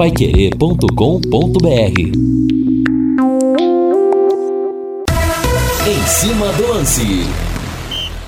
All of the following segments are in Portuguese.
paiquerê.com.br Em cima do lance.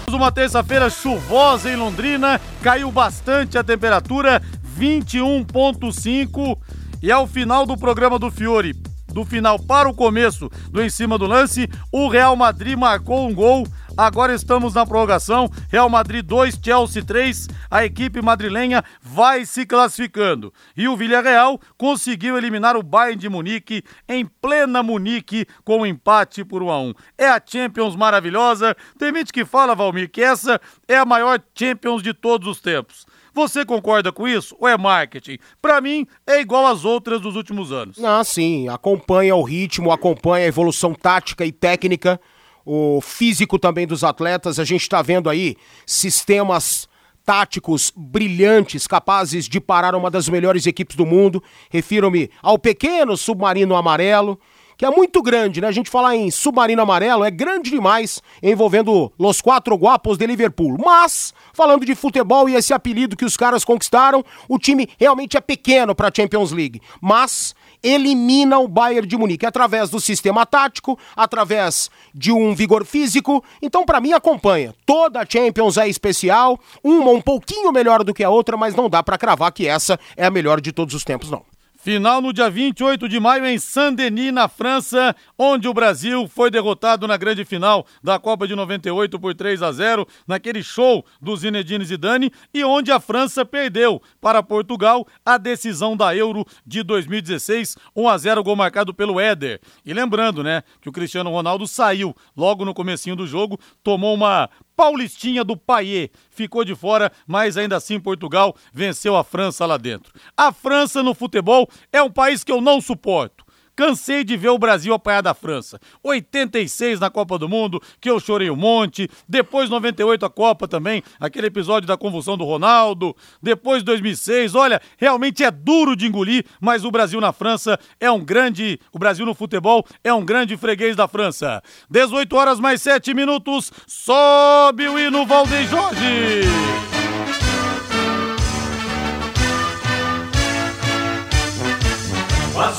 Uma terça-feira chuvosa em Londrina, caiu bastante a temperatura, 21.5 e ao final do programa do Fiore, do final para o começo do em cima do lance, o Real Madrid marcou um gol Agora estamos na prorrogação. Real Madrid 2, Chelsea 3. A equipe madrilenha vai se classificando. E o Villarreal conseguiu eliminar o Bayern de Munique em plena Munique com um empate por 1 a 1. É a Champions maravilhosa. Tem gente que fala, Valmir, que essa é a maior Champions de todos os tempos. Você concorda com isso ou é marketing? Para mim, é igual às outras dos últimos anos. Ah, sim. Acompanha o ritmo, acompanha a evolução tática e técnica o físico também dos atletas. A gente está vendo aí sistemas táticos brilhantes, capazes de parar uma das melhores equipes do mundo. Refiro-me ao pequeno submarino amarelo, que é muito grande, né? A gente falar em submarino amarelo é grande demais, envolvendo os quatro guapos de Liverpool. Mas, falando de futebol e esse apelido que os caras conquistaram, o time realmente é pequeno para a Champions League. Mas elimina o Bayern de Munique através do sistema tático, através de um vigor físico. Então, para mim, acompanha. Toda a Champions é especial, uma um pouquinho melhor do que a outra, mas não dá para cravar que essa é a melhor de todos os tempos, não. Final no dia 28 de maio em Saint-Denis, na França, onde o Brasil foi derrotado na grande final da Copa de 98 por 3 a 0, naquele show do Zinedine Zidane, e onde a França perdeu para Portugal a decisão da Euro de 2016, 1 a 0 gol marcado pelo Éder. E lembrando, né, que o Cristiano Ronaldo saiu logo no comecinho do jogo, tomou uma Paulistinha do Paier ficou de fora, mas ainda assim Portugal venceu a França lá dentro. A França no futebol é um país que eu não suporto. Cansei de ver o Brasil apanhar da França. 86 na Copa do Mundo, que eu chorei um monte. Depois 98 a Copa também, aquele episódio da convulsão do Ronaldo. Depois 2006, olha, realmente é duro de engolir, mas o Brasil na França é um grande, o Brasil no futebol é um grande freguês da França. 18 horas mais 7 minutos, sobe o hino Valdeir Jorge.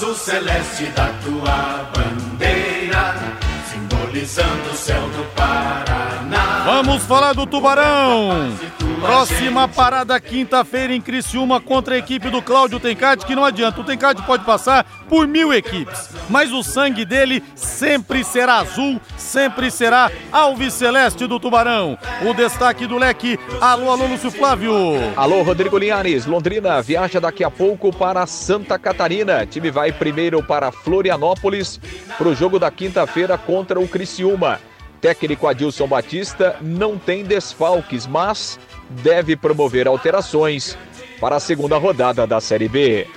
Azul celeste da tua bandeira, simbolizando o céu do Paraná. Vamos falar do Tubarão. Próxima parada quinta-feira em Criciúma contra a equipe do Cláudio Tencati, que não adianta, o Tencati pode passar por mil equipes, mas o sangue dele sempre será azul, sempre será alves celeste do Tubarão. O destaque do leque, alô, alô, Lúcio Flávio. Alô, Rodrigo Linhares, Londrina viaja daqui a pouco para Santa Catarina. time vai primeiro para Florianópolis para o jogo da quinta-feira contra o Criciúma. Técnico Adilson Batista não tem desfalques, mas deve promover alterações para a segunda rodada da Série B.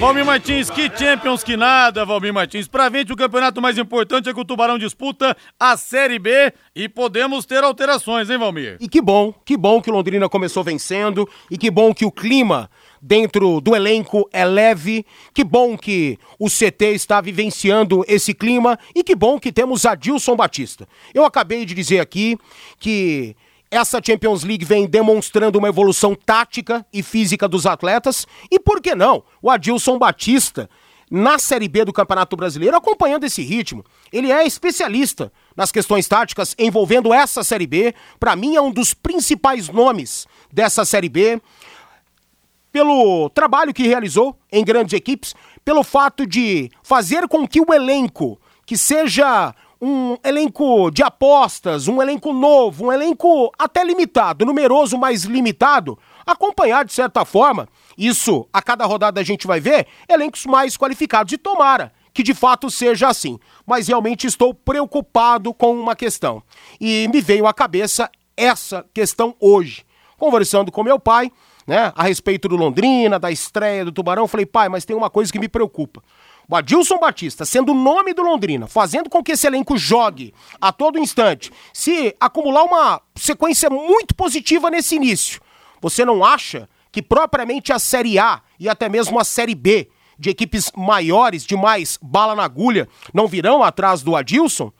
Valmir Martins, que Champions que nada, Valmir Martins. Pra frente, o campeonato mais importante é que o Tubarão disputa a Série B e podemos ter alterações, hein, Valmir? E que bom, que bom que o Londrina começou vencendo e que bom que o clima dentro do elenco é leve. Que bom que o CT está vivenciando esse clima e que bom que temos Adilson Batista. Eu acabei de dizer aqui que essa Champions League vem demonstrando uma evolução tática e física dos atletas. E por que não? O Adilson Batista, na Série B do Campeonato Brasileiro, acompanhando esse ritmo. Ele é especialista nas questões táticas envolvendo essa Série B. Para mim, é um dos principais nomes dessa Série B. Pelo trabalho que realizou em grandes equipes, pelo fato de fazer com que o elenco, que seja um elenco de apostas, um elenco novo, um elenco até limitado, numeroso, mas limitado, acompanhar de certa forma, isso a cada rodada a gente vai ver, elencos mais qualificados. E tomara que de fato seja assim. Mas realmente estou preocupado com uma questão. E me veio à cabeça essa questão hoje. Conversando com meu pai, né, a respeito do Londrina, da estreia do Tubarão, falei, pai, mas tem uma coisa que me preocupa. O Adilson Batista, sendo o nome do Londrina, fazendo com que esse elenco jogue a todo instante, se acumular uma sequência muito positiva nesse início, você não acha que propriamente a Série A e até mesmo a Série B, de equipes maiores, de mais bala na agulha, não virão atrás do Adilson?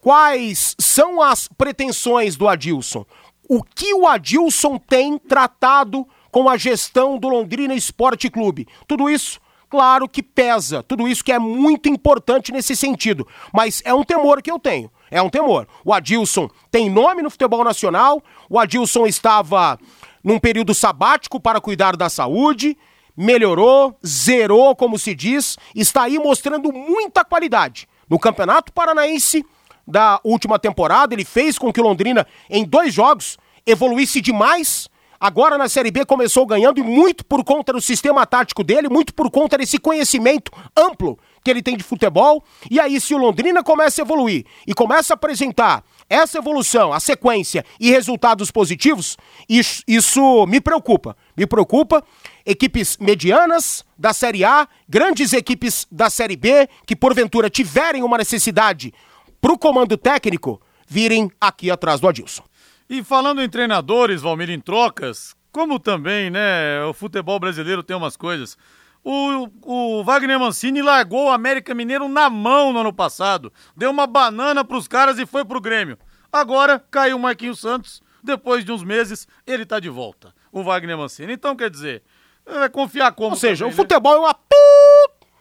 Quais são as pretensões do Adilson? O que o Adilson tem tratado com a gestão do Londrina Esporte Clube. Tudo isso Claro que pesa, tudo isso que é muito importante nesse sentido, mas é um temor que eu tenho. É um temor. O Adilson tem nome no futebol nacional, o Adilson estava num período sabático para cuidar da saúde, melhorou, zerou, como se diz, está aí mostrando muita qualidade. No Campeonato Paranaense da última temporada, ele fez com que o Londrina, em dois jogos, evoluísse demais Agora na Série B começou ganhando e muito por conta do sistema tático dele, muito por conta desse conhecimento amplo que ele tem de futebol. E aí, se o Londrina começa a evoluir e começa a apresentar essa evolução, a sequência e resultados positivos, isso, isso me preocupa. Me preocupa. Equipes medianas da Série A, grandes equipes da Série B, que porventura tiverem uma necessidade para o comando técnico, virem aqui atrás do Adilson. E falando em treinadores, Valmir, em trocas, como também, né, o futebol brasileiro tem umas coisas. O, o Wagner Mancini largou o América Mineiro na mão no ano passado. Deu uma banana pros caras e foi pro Grêmio. Agora caiu o Marquinhos Santos. Depois de uns meses, ele tá de volta. O Wagner Mancini. Então, quer dizer, é confiar como. Ou seja, também, o futebol né? é uma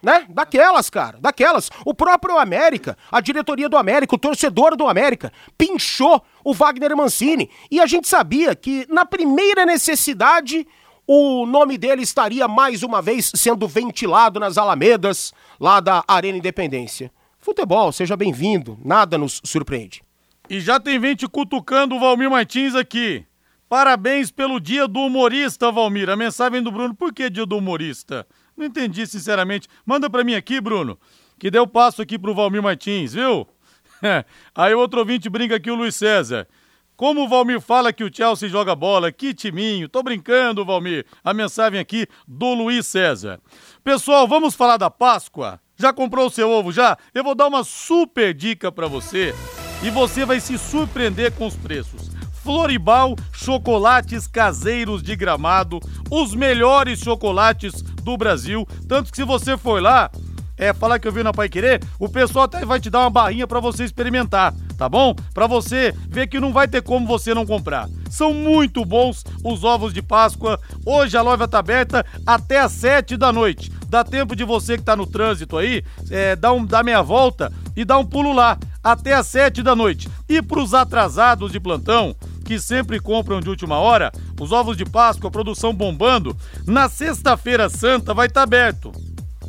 né? Daquelas, cara, daquelas. O próprio América, a diretoria do América, o torcedor do América, pinchou o Wagner Mancini. E a gente sabia que na primeira necessidade o nome dele estaria mais uma vez sendo ventilado nas alamedas lá da Arena Independência. Futebol, seja bem-vindo, nada nos surpreende. E já tem gente cutucando o Valmir Martins aqui. Parabéns pelo dia do humorista, Valmir. A mensagem do Bruno, por que dia do humorista? Não entendi, sinceramente. Manda para mim aqui, Bruno, que deu passo aqui pro Valmir Martins, viu? Aí outro ouvinte brinca aqui, o Luiz César. Como o Valmir fala que o Chelsea joga bola, que timinho. Tô brincando, Valmir. A mensagem aqui do Luiz César. Pessoal, vamos falar da Páscoa? Já comprou o seu ovo já? Eu vou dar uma super dica para você e você vai se surpreender com os preços. Floribal Chocolates Caseiros de Gramado, os melhores chocolates do Brasil. Tanto que se você for lá, é, falar que eu vi na Pai Querer, o pessoal até vai te dar uma barrinha para você experimentar, tá bom? Para você ver que não vai ter como você não comprar. São muito bons os ovos de Páscoa. Hoje a loja tá aberta até às sete da noite. Dá tempo de você que tá no trânsito aí, é, dar, um, meia volta e dar um pulo lá até às sete da noite. E pros atrasados de plantão, que sempre compram de última hora, os ovos de Páscoa, produção bombando, na sexta-feira santa vai estar tá aberto.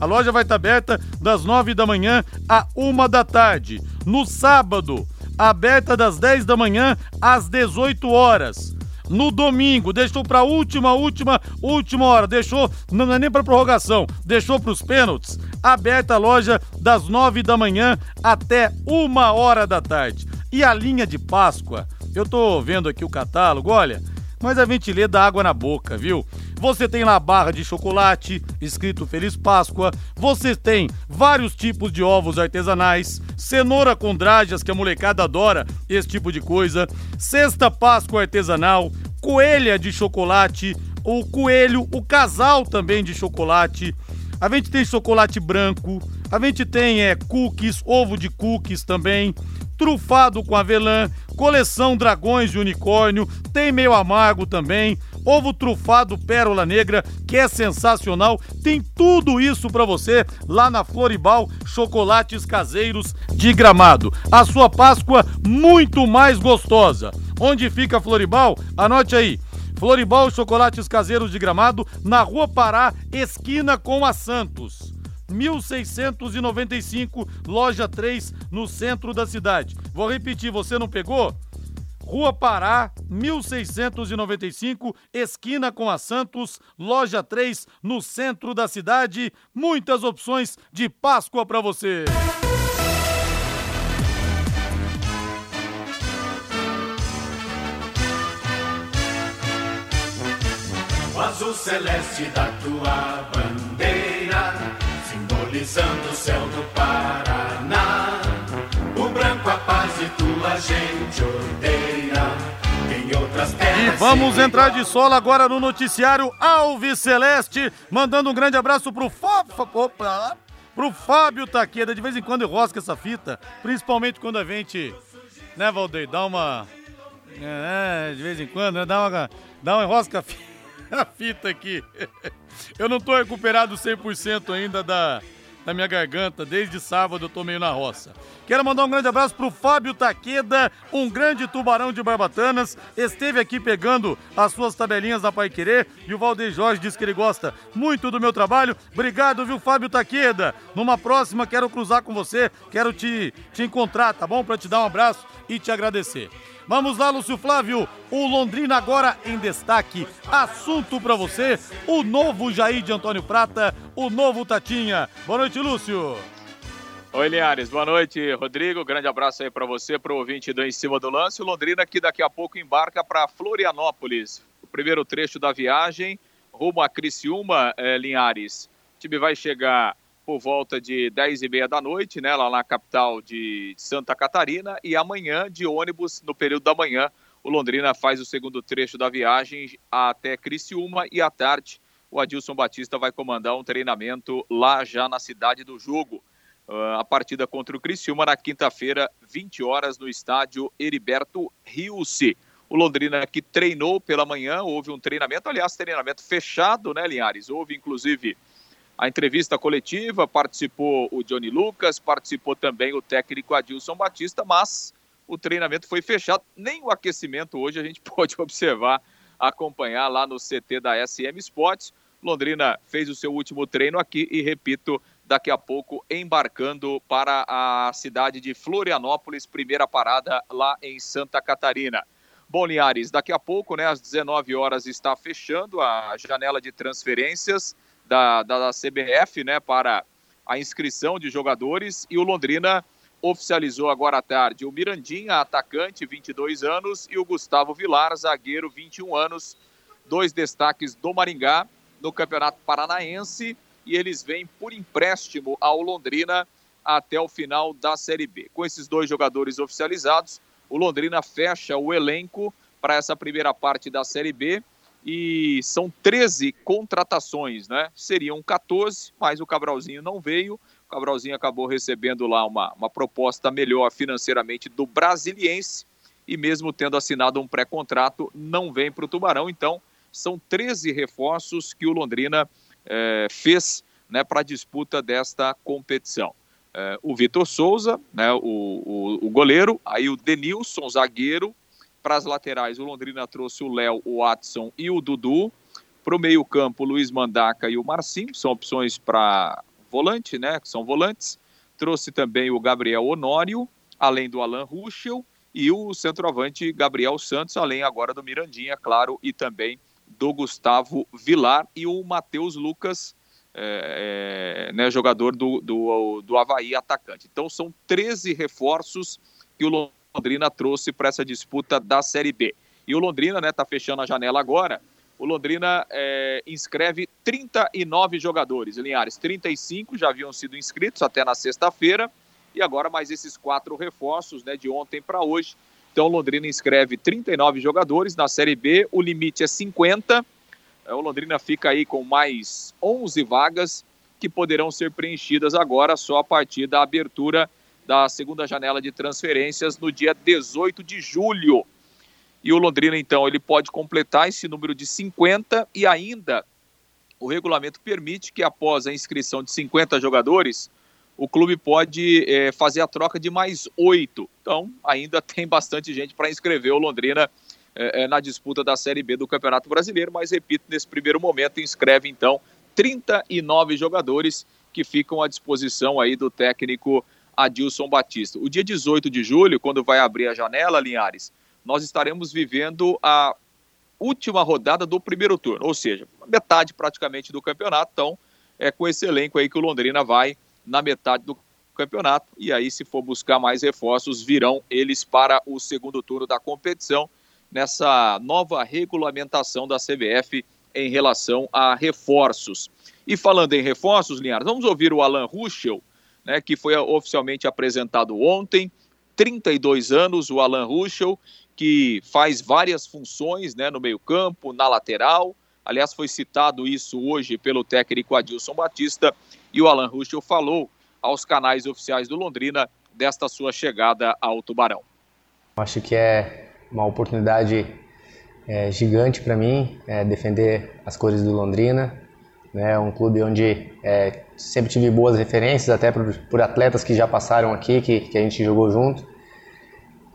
A loja vai estar tá aberta das nove da manhã à uma da tarde. No sábado, aberta das dez da manhã às dezoito horas no domingo, deixou para última, última, última hora, deixou, não é nem para prorrogação, deixou para os pênaltis. Aberta a loja das nove da manhã até uma hora da tarde. E a linha de Páscoa eu tô vendo aqui o catálogo, olha, mas a gente lê da água na boca, viu? Você tem lá a barra de chocolate, escrito Feliz Páscoa. Você tem vários tipos de ovos artesanais, cenoura com drágeas, que a molecada adora esse tipo de coisa, cesta Páscoa artesanal, coelha de chocolate, o coelho, o casal também de chocolate. A gente tem chocolate branco, a gente tem é, cookies, ovo de cookies também, trufado com avelã, coleção dragões de unicórnio, tem meio amargo também, ovo trufado pérola negra, que é sensacional. Tem tudo isso para você lá na Floribal Chocolates Caseiros de Gramado. A sua Páscoa muito mais gostosa. Onde fica a Floribal? Anote aí. Floribal Chocolates Caseiros de Gramado, na Rua Pará, esquina com a Santos. 1695, loja 3, no centro da cidade. Vou repetir, você não pegou? Rua Pará, 1695, esquina com a Santos, loja 3, no centro da cidade. Muitas opções de Páscoa para você. O azul celeste da tua simbolizando o céu do Paraná. O branco a paz e tua gente odeia. E vamos entrar de solo agora no noticiário Alves Celeste, mandando um grande abraço pro Fábio. Opa, pro Fábio Taqueda. De vez em quando eu rosco essa fita, principalmente quando a gente, né, Valdeir, dá uma. É, de vez em quando, né, dá uma. Dá uma enrosca a fita aqui. Eu não tô recuperado 100% ainda da, da minha garganta. Desde sábado eu tô meio na roça. Quero mandar um grande abraço pro Fábio Taqueda, um grande tubarão de Barbatanas. Esteve aqui pegando as suas tabelinhas da Pai Querer e o Valdeir Jorge disse que ele gosta muito do meu trabalho. Obrigado, viu, Fábio Taqueda? Numa próxima quero cruzar com você, quero te, te encontrar, tá bom? Pra te dar um abraço e te agradecer. Vamos lá, Lúcio Flávio. O Londrina agora em destaque. Assunto para você: o novo Jair de Antônio Prata, o novo Tatinha. Boa noite, Lúcio. Oi, Linhares. Boa noite, Rodrigo. Grande abraço aí para você, para o ouvinte do Em Cima do Lance. O Londrina que daqui a pouco embarca para Florianópolis. O primeiro trecho da viagem rumo a Criciúma, eh, Linhares. O time vai chegar por volta de 10 e meia da noite, né, lá na capital de Santa Catarina, e amanhã, de ônibus, no período da manhã, o Londrina faz o segundo trecho da viagem até Criciúma e à tarde o Adilson Batista vai comandar um treinamento lá já na cidade do jogo. Uh, a partida contra o Criciúma na quinta-feira, 20 horas, no estádio Heriberto Riusi. O Londrina que treinou pela manhã, houve um treinamento, aliás, treinamento fechado, né, Linhares? Houve, inclusive, a entrevista coletiva, participou o Johnny Lucas, participou também o técnico Adilson Batista, mas o treinamento foi fechado. Nem o aquecimento hoje a gente pode observar, acompanhar lá no CT da SM Sports. Londrina fez o seu último treino aqui e, repito, daqui a pouco embarcando para a cidade de Florianópolis, primeira parada lá em Santa Catarina. Bom, Linhares, daqui a pouco, né, às 19 horas, está fechando a janela de transferências da, da, da CBF né, para a inscrição de jogadores. E o Londrina oficializou agora à tarde o Mirandinha, atacante, 22 anos, e o Gustavo Vilar, zagueiro, 21 anos, dois destaques do Maringá no Campeonato Paranaense. E eles vêm por empréstimo ao Londrina até o final da Série B. Com esses dois jogadores oficializados, o Londrina fecha o elenco para essa primeira parte da Série B e são 13 contratações, né? Seriam 14, mas o Cabralzinho não veio. O Cabralzinho acabou recebendo lá uma, uma proposta melhor financeiramente do Brasiliense e mesmo tendo assinado um pré-contrato, não vem para o Tubarão. Então, são 13 reforços que o Londrina eh, fez né, para a disputa desta competição. Eh, o Vitor Souza, né, o, o, o goleiro, aí o Denilson, zagueiro, para as laterais, o Londrina trouxe o Léo, o Watson e o Dudu. Para o meio-campo, o Luiz Mandaca e o Marcinho, são opções para volante, né? Que são volantes. Trouxe também o Gabriel Honório, além do Alan Ruschel, e o centroavante Gabriel Santos, além agora do Mirandinha, claro, e também do Gustavo Vilar e o Matheus Lucas, é, é, né, jogador do, do, do Havaí, atacante. Então são 13 reforços que o Londrina trouxe para essa disputa da Série B. E o Londrina, né, tá fechando a janela agora. O Londrina é, inscreve 39 jogadores. Linhares, 35 já haviam sido inscritos até na sexta-feira. E agora mais esses quatro reforços, né, de ontem para hoje. Então, o Londrina inscreve 39 jogadores na Série B. O limite é 50. É, o Londrina fica aí com mais 11 vagas que poderão ser preenchidas agora só a partir da abertura da segunda janela de transferências no dia 18 de julho. E o Londrina, então, ele pode completar esse número de 50 e ainda o regulamento permite que após a inscrição de 50 jogadores, o clube pode é, fazer a troca de mais oito. Então, ainda tem bastante gente para inscrever o Londrina é, na disputa da Série B do Campeonato Brasileiro, mas repito, nesse primeiro momento inscreve então 39 jogadores que ficam à disposição aí do técnico Adilson Batista. O dia 18 de julho, quando vai abrir a janela, Linhares, nós estaremos vivendo a última rodada do primeiro turno, ou seja, metade praticamente do campeonato. Então, é com esse elenco aí que o Londrina vai na metade do campeonato. E aí, se for buscar mais reforços, virão eles para o segundo turno da competição, nessa nova regulamentação da CBF em relação a reforços. E falando em reforços, Linhares, vamos ouvir o Alan Ruschel, né, que foi oficialmente apresentado ontem. 32 anos, o Alan Ruschel, que faz várias funções né, no meio-campo, na lateral. Aliás, foi citado isso hoje pelo técnico Adilson Batista. E o Alan Ruschel falou aos canais oficiais do Londrina desta sua chegada ao Tubarão. Acho que é uma oportunidade é, gigante para mim é, defender as cores do Londrina. É né? um clube onde é, sempre tive boas referências, até por, por, atletas que já passaram aqui, que, que a gente jogou junto.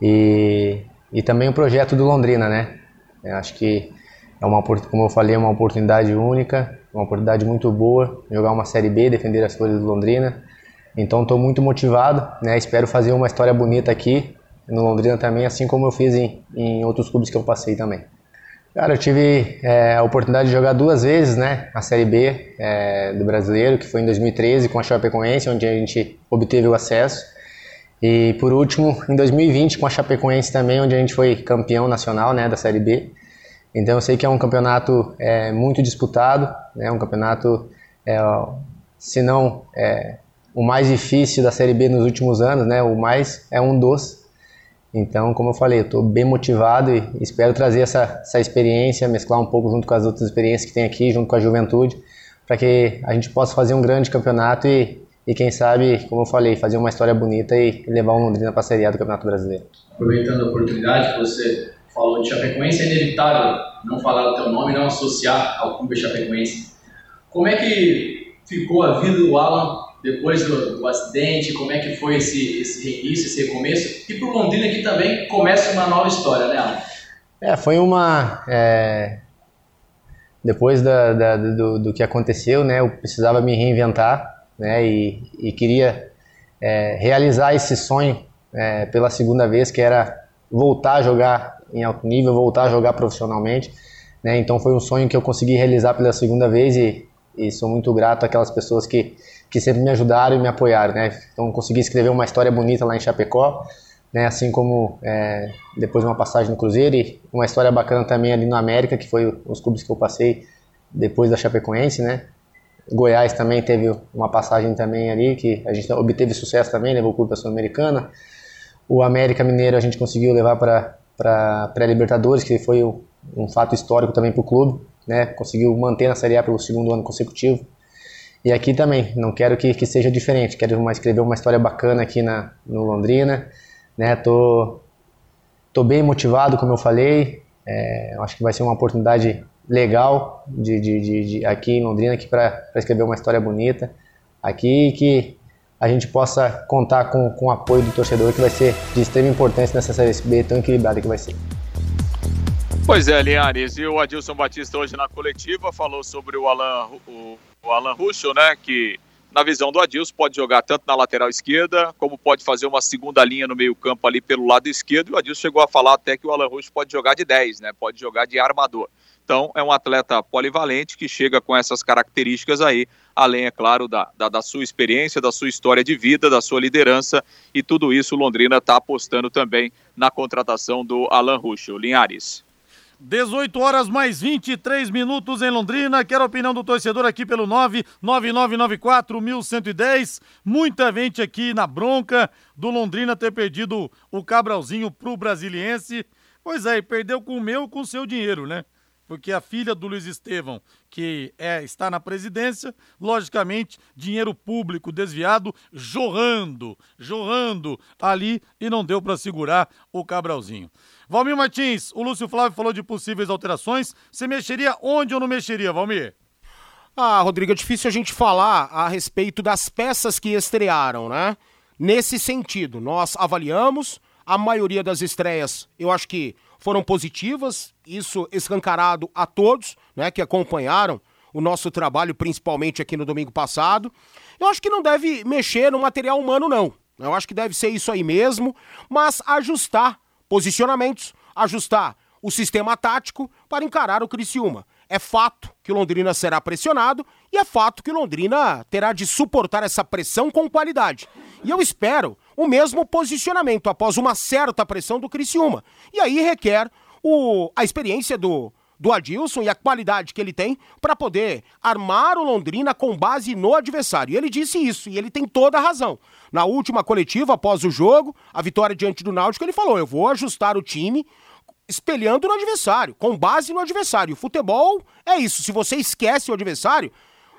E, e também o projeto do Londrina, né? Eu acho que é uma, como eu falei, é uma oportunidade única, uma oportunidade muito boa, jogar uma Série B, defender as cores do Londrina. Então estou muito motivado, né? Espero fazer uma história bonita aqui no Londrina também, assim como eu fiz em, em outros clubes que eu passei também. Cara, eu tive é, a oportunidade de jogar duas vezes, né, a Série B é, do Brasileiro, que foi em 2013 com a Chapecoense, onde a gente obteve o acesso. E por último, em 2020 com a Chapecoense também, onde a gente foi campeão nacional, né, da Série B. Então eu sei que é um campeonato é, muito disputado, né, um campeonato, é, se não é, o mais difícil da Série B nos últimos anos, né, o mais é um dos. Então, como eu falei, eu estou bem motivado e espero trazer essa, essa experiência, mesclar um pouco junto com as outras experiências que tem aqui, junto com a juventude, para que a gente possa fazer um grande campeonato e, e, quem sabe, como eu falei, fazer uma história bonita e levar o Londrina para a Série A do Campeonato Brasileiro. Aproveitando a oportunidade você falou de Chapecoense, é inevitável não falar o teu nome, não associar ao clube Chapecoense. Como é que ficou a vida do Alan depois do, do, acidente, como é que foi esse, esse reinício, esse recomeço, e para o Londrina que também começa uma nova história, né, Alan? É, foi uma... É... Depois da, da, do, do, que aconteceu, né, eu precisava me reinventar, né, e, e queria é, realizar esse sonho é, pela segunda vez, que era voltar a jogar em alto nível, voltar a jogar profissionalmente, né, então foi um sonho que eu consegui realizar pela segunda vez e, e sou muito grato àquelas pessoas que que sempre me ajudaram e me apoiaram, né? Então consegui escrever uma história bonita lá em Chapecó, né? Assim como é, depois uma passagem no Cruzeiro e uma história bacana também ali no América, que foi os clubes que eu passei depois da Chapecoense, né? Goiás também teve uma passagem também ali que a gente obteve sucesso também, levou o clube para Sul-Americana. O América Mineiro a gente conseguiu levar para para pré-Libertadores, que foi um fato histórico também para o clube, né? Conseguiu manter na Série A pelo segundo ano consecutivo. E aqui também, não quero que, que seja diferente, quero uma, escrever uma história bacana aqui na, no Londrina, né? Tô, tô bem motivado, como eu falei, é, acho que vai ser uma oportunidade legal de, de, de, de aqui em Londrina para escrever uma história bonita aqui que a gente possa contar com, com o apoio do torcedor que vai ser de extrema importância nessa Série B tão equilibrada que vai ser. Pois é, Linhares, e o Adilson Batista hoje na coletiva falou sobre o Alan, o o Alan Ruschel, né, que na visão do Adilson pode jogar tanto na lateral esquerda, como pode fazer uma segunda linha no meio campo ali pelo lado esquerdo, e o Adilson chegou a falar até que o Alan Ruschel pode jogar de 10, né, pode jogar de armador. Então, é um atleta polivalente que chega com essas características aí, além, é claro, da, da, da sua experiência, da sua história de vida, da sua liderança, e tudo isso o Londrina está apostando também na contratação do Alan Ruschel. Linhares. 18 horas mais 23 minutos em Londrina. Quero a opinião do torcedor aqui pelo 99994-1110. Muita gente aqui na bronca do Londrina ter perdido o Cabralzinho pro Brasiliense. Pois é, perdeu com o meu com o seu dinheiro, né? porque a filha do Luiz Estevão, que é, está na presidência, logicamente, dinheiro público desviado, jorrando, jorrando ali e não deu para segurar o Cabralzinho. Valmir Martins, o Lúcio Flávio falou de possíveis alterações. Você mexeria onde ou não mexeria, Valmir? Ah, Rodrigo, é difícil a gente falar a respeito das peças que estrearam, né? Nesse sentido, nós avaliamos a maioria das estreias, eu acho que foram positivas, isso escancarado a todos, né, que acompanharam o nosso trabalho, principalmente aqui no domingo passado. Eu acho que não deve mexer no material humano, não. Eu acho que deve ser isso aí mesmo, mas ajustar posicionamentos, ajustar o sistema tático para encarar o Criciúma. É fato que o Londrina será pressionado e é fato que o Londrina terá de suportar essa pressão com qualidade. E eu espero o mesmo posicionamento após uma certa pressão do Criciúma. E aí requer o, a experiência do, do Adilson e a qualidade que ele tem para poder armar o Londrina com base no adversário. E ele disse isso e ele tem toda a razão. Na última coletiva, após o jogo, a vitória diante do Náutico, ele falou: eu vou ajustar o time espelhando no adversário, com base no adversário. O futebol é isso. Se você esquece o adversário,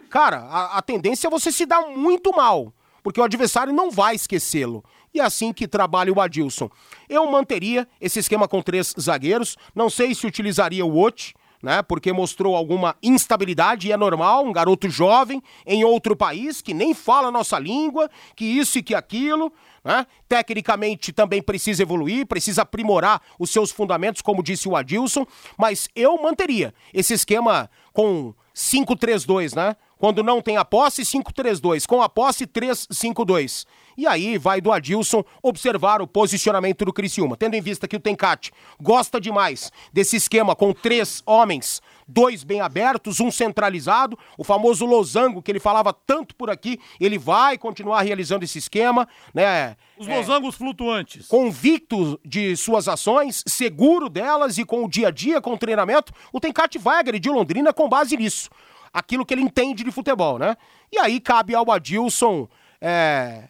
cara, a, a tendência é você se dar muito mal. porque o adversário não vai esquecê-lo. E assim que trabalha o Adilson. Eu manteria esse esquema com três zagueiros, não sei se utilizaria o Ot, né? Porque mostrou alguma instabilidade e é normal, um garoto jovem em outro país que nem fala a nossa língua, que isso e que aquilo, né? Tecnicamente também precisa evoluir, precisa aprimorar os seus fundamentos, como disse o Adilson, mas eu manteria esse esquema com 5-3-2, né? Quando não tem a posse, 5-3-2. Com a posse, 3-5-2. E aí vai do Adilson observar o posicionamento do Criciúma. Tendo em vista que o Tencate gosta demais desse esquema com três homens, dois bem abertos, um centralizado, o famoso losango que ele falava tanto por aqui, ele vai continuar realizando esse esquema, né? Os losangos é, flutuantes. Convicto de suas ações, seguro delas e com o dia a dia, com o treinamento, o Tencate vai agredir Londrina com base nisso. Aquilo que ele entende de futebol, né? E aí cabe ao Adilson é,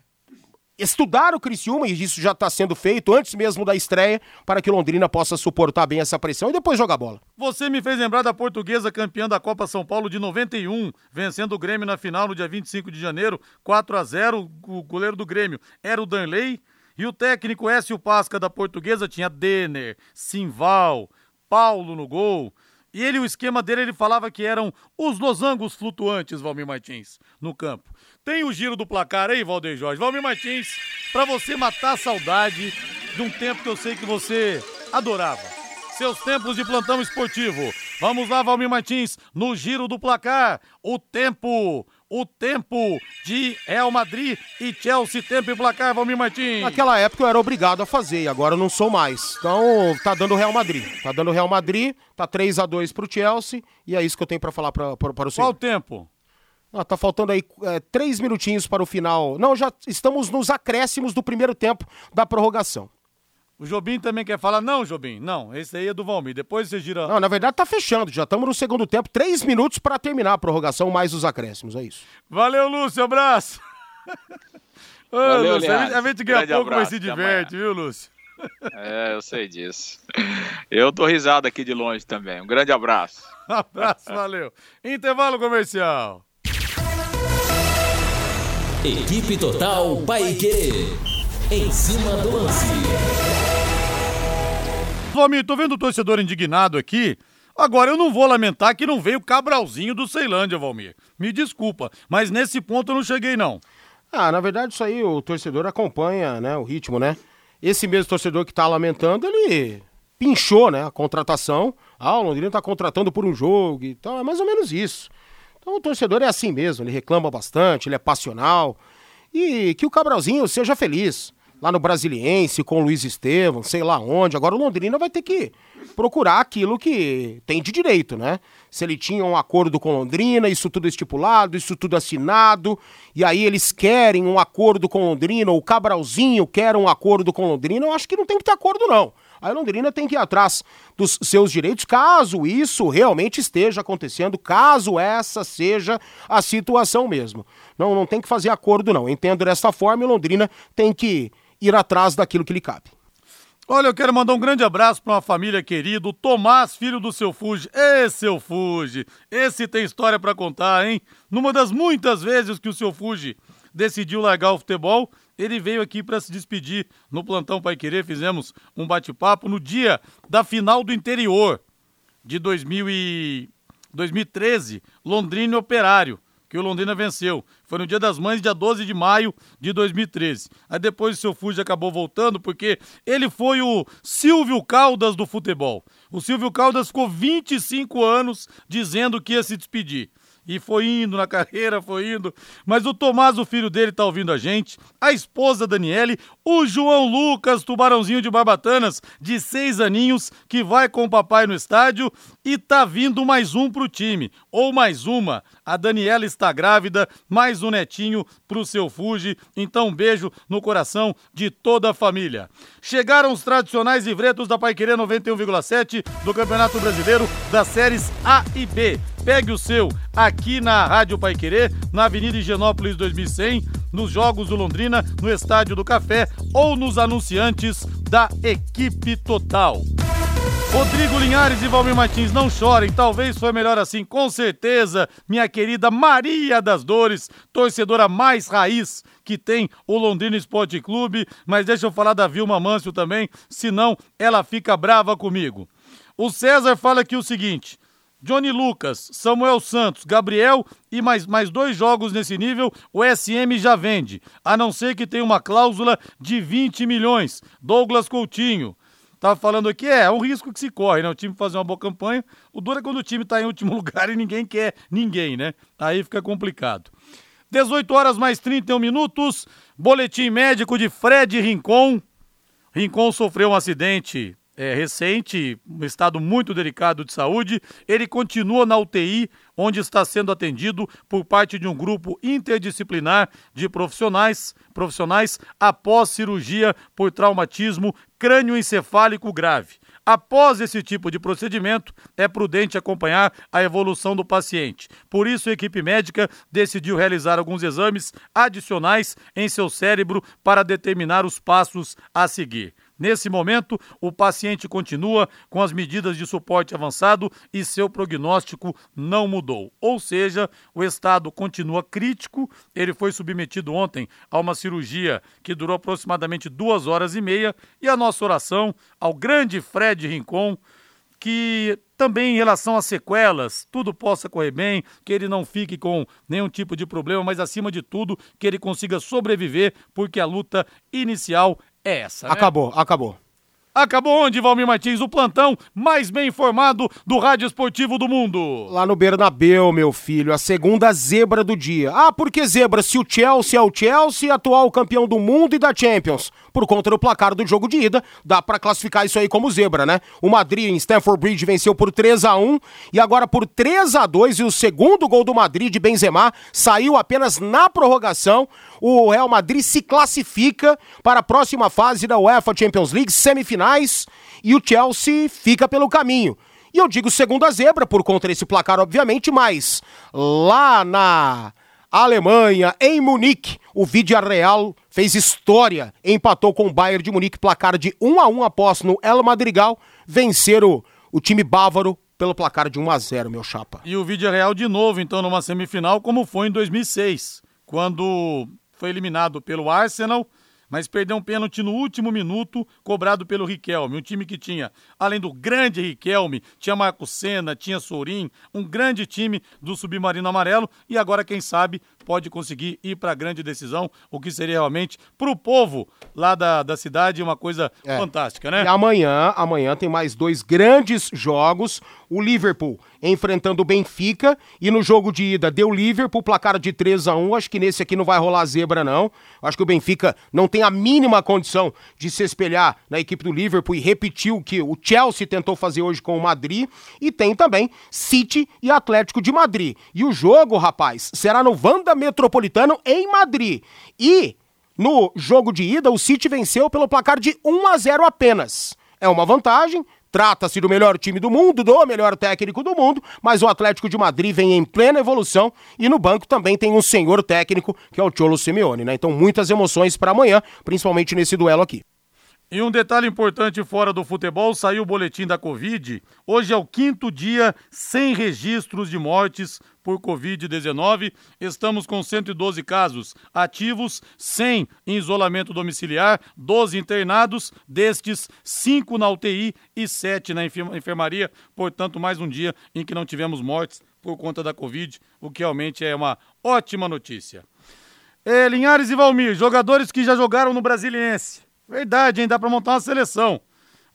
estudar o Criciúma, e isso já está sendo feito antes mesmo da estreia, para que Londrina possa suportar bem essa pressão e depois jogar bola. Você me fez lembrar da portuguesa campeã da Copa São Paulo de 91, vencendo o Grêmio na final no dia 25 de janeiro, 4 a 0 O goleiro do Grêmio era o Danley, e o técnico Écio Pasca da portuguesa tinha Denner, Simval, Paulo no gol. E ele, o esquema dele, ele falava que eram os losangos flutuantes, Valmir Martins, no campo. Tem o giro do placar aí, Valdeir Jorge. Valmir Martins, para você matar a saudade de um tempo que eu sei que você adorava. Seus tempos de plantão esportivo. Vamos lá, Valmir Martins, no giro do placar. O tempo, o tempo de Real Madrid e Chelsea, tempo e placar, Valmir Martins. Naquela época eu era obrigado a fazer, e agora eu não sou mais. Então, tá dando Real Madrid. Tá dando Real Madrid, tá 3 a 2 pro Chelsea, e é isso que eu tenho para falar para o senhor. Qual o tempo? Ah, tá faltando aí é, três minutinhos para o final. Não, já estamos nos acréscimos do primeiro tempo da prorrogação. O Jobim também quer falar, não, Jobim, não, esse aí é do Valmir, depois você gira... Não, na verdade tá fechando, já estamos no segundo tempo, três minutos para terminar a prorrogação, mais os acréscimos, é isso. Valeu, Lúcio, abraço! Ô, Valeu, Lúcio, a gente ganha pouco, abraço, mas se diverte, viu, Lúcio? É, eu sei disso. Eu tô risado aqui de longe também, um grande abraço. abraço, valeu. Intervalo comercial. Equipe Total Paique. Em cima do lance. Valmir, tô vendo o torcedor indignado aqui. Agora eu não vou lamentar que não veio o Cabralzinho do Ceilândia, Valmir. Me desculpa, mas nesse ponto eu não cheguei não. Ah, na verdade isso aí o torcedor acompanha, né, o ritmo, né? Esse mesmo torcedor que tá lamentando, ele pinchou, né, a contratação. Ah, o Londrina tá contratando por um jogo e tal, é mais ou menos isso. Então o torcedor é assim mesmo, ele reclama bastante, ele é passional. E que o Cabralzinho seja feliz. Lá no Brasiliense, com o Luiz Estevam, sei lá onde. Agora o Londrina vai ter que procurar aquilo que tem de direito, né? Se ele tinha um acordo com Londrina, isso tudo estipulado, isso tudo assinado, e aí eles querem um acordo com Londrina, ou o Cabralzinho quer um acordo com Londrina, eu acho que não tem que ter acordo, não. A Londrina tem que ir atrás dos seus direitos, caso isso realmente esteja acontecendo, caso essa seja a situação mesmo. Não, não tem que fazer acordo, não. Entendo dessa forma e Londrina tem que ir atrás daquilo que lhe cabe. Olha, eu quero mandar um grande abraço para uma família querida, o Tomás, filho do seu Fuji. Ê, seu Fuji, esse tem história para contar, hein? Numa das muitas vezes que o seu Fuji decidiu largar o futebol, ele veio aqui para se despedir no plantão Pai Querer. Fizemos um bate-papo no dia da final do interior de 2000 e 2013, Londrina Operário, que o Londrina venceu. Foi no dia das mães, dia 12 de maio de 2013. Aí depois o seu Fuji acabou voltando porque ele foi o Silvio Caldas do futebol. O Silvio Caldas ficou 25 anos dizendo que ia se despedir e foi indo na carreira, foi indo. Mas o Tomás, o filho dele, tá ouvindo a gente, a esposa Daniele, o João Lucas, tubarãozinho de Barbatanas, de seis aninhos, que vai com o papai no estádio, e tá vindo mais um pro time, ou mais uma. A Daniela está grávida, mais um netinho pro seu Fuji. Então, um beijo no coração de toda a família. Chegaram os tradicionais livretos da Paiquerê 91,7 do Campeonato Brasileiro das séries A e B. Pegue o seu aqui na Rádio Pai Querer, na Avenida Higienópolis 2100, nos Jogos do Londrina, no Estádio do Café ou nos anunciantes da equipe total. Rodrigo Linhares e Valmir Martins, não chorem, talvez foi melhor assim, com certeza, minha querida Maria das Dores, torcedora mais raiz que tem o Londrina Esporte Clube, mas deixa eu falar da Vilma Mâncio também, senão ela fica brava comigo. O César fala aqui o seguinte: Johnny Lucas, Samuel Santos, Gabriel e mais, mais dois jogos nesse nível, o SM já vende, a não ser que tenha uma cláusula de 20 milhões. Douglas Coutinho. Tava falando aqui, é, é um risco que se corre, né? O time fazer uma boa campanha. O duro é quando o time tá em último lugar e ninguém quer ninguém, né? Aí fica complicado. 18 horas mais 31 minutos. Boletim médico de Fred Rincon. Rincon sofreu um acidente é, recente, um estado muito delicado de saúde. Ele continua na UTI, onde está sendo atendido por parte de um grupo interdisciplinar de profissionais, profissionais após cirurgia por traumatismo crânioencefálico grave. Após esse tipo de procedimento, é prudente acompanhar a evolução do paciente. Por isso, a equipe médica decidiu realizar alguns exames adicionais em seu cérebro para determinar os passos a seguir. Nesse momento, o paciente continua com as medidas de suporte avançado e seu prognóstico não mudou. Ou seja, o estado continua crítico. Ele foi submetido ontem a uma cirurgia que durou aproximadamente duas horas e meia. E a nossa oração ao grande Fred Rincon, que também em relação às sequelas, tudo possa correr bem, que ele não fique com nenhum tipo de problema, mas acima de tudo, que ele consiga sobreviver, porque a luta inicial é essa. Né? Acabou, acabou. Acabou onde, Valmir Martins? O plantão mais bem informado do Rádio Esportivo do Mundo. Lá no Bernabeu, meu filho, a segunda zebra do dia. Ah, por que zebra? Se o Chelsea é o Chelsea, atual campeão do mundo e da Champions. Por conta do placar do jogo de ida, dá para classificar isso aí como zebra, né? O Madrid em Stamford Bridge venceu por 3 a 1 e agora por 3 a 2 e o segundo gol do Madrid de Benzema saiu apenas na prorrogação. O Real Madrid se classifica para a próxima fase da UEFA Champions League, semifinais, e o Chelsea fica pelo caminho. E eu digo segunda zebra por conta desse placar, obviamente, mas lá na Alemanha, em Munique, o Real fez história, empatou com o Bayern de Munique, placar de 1 a 1 após no El Madrigal vencer o, o time bávaro pelo placar de 1 a 0, meu chapa. E o Real de novo, então, numa semifinal, como foi em 2006, quando foi eliminado pelo Arsenal, mas perdeu um pênalti no último minuto, cobrado pelo Riquelme. Um time que tinha, além do grande Riquelme, tinha Marco Senna, tinha Sourim, um grande time do Submarino Amarelo, e agora, quem sabe, pode conseguir ir para a grande decisão, o que seria realmente para o povo lá da, da cidade uma coisa é. fantástica, né? E amanhã, amanhã tem mais dois grandes jogos. O Liverpool enfrentando o Benfica e no jogo de ida deu Liverpool, placar de 3 a 1 Acho que nesse aqui não vai rolar zebra, não. Acho que o Benfica não tem a mínima condição de se espelhar na equipe do Liverpool e repetir o que o Chelsea tentou fazer hoje com o Madrid. E tem também City e Atlético de Madrid. E o jogo, rapaz, será no Vanda Metropolitano em Madrid. E no jogo de ida, o City venceu pelo placar de 1 a 0 apenas. É uma vantagem, Trata-se do melhor time do mundo, do melhor técnico do mundo, mas o Atlético de Madrid vem em plena evolução e no banco também tem um senhor técnico, que é o Cholo Simeone, né? Então muitas emoções para amanhã, principalmente nesse duelo aqui. E um detalhe importante fora do futebol, saiu o boletim da Covid. Hoje é o quinto dia sem registros de mortes por Covid-19. Estamos com 112 casos ativos, 100 em isolamento domiciliar, 12 internados, destes 5 na UTI e 7 na enfermaria. Portanto, mais um dia em que não tivemos mortes por conta da Covid, o que realmente é uma ótima notícia. É, Linhares e Valmir, jogadores que já jogaram no Brasiliense. Verdade, hein? Dá pra montar uma seleção.